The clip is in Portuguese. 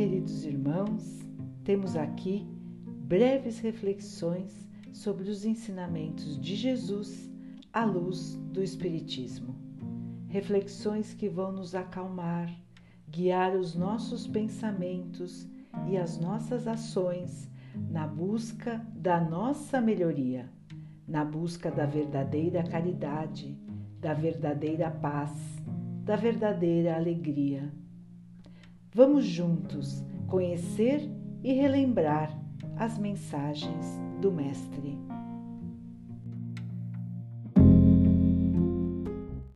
queridos irmãos, temos aqui breves reflexões sobre os ensinamentos de Jesus à luz do Espiritismo. Reflexões que vão nos acalmar, guiar os nossos pensamentos e as nossas ações na busca da nossa melhoria, na busca da verdadeira caridade, da verdadeira paz, da verdadeira alegria. Vamos juntos conhecer e relembrar as mensagens do Mestre.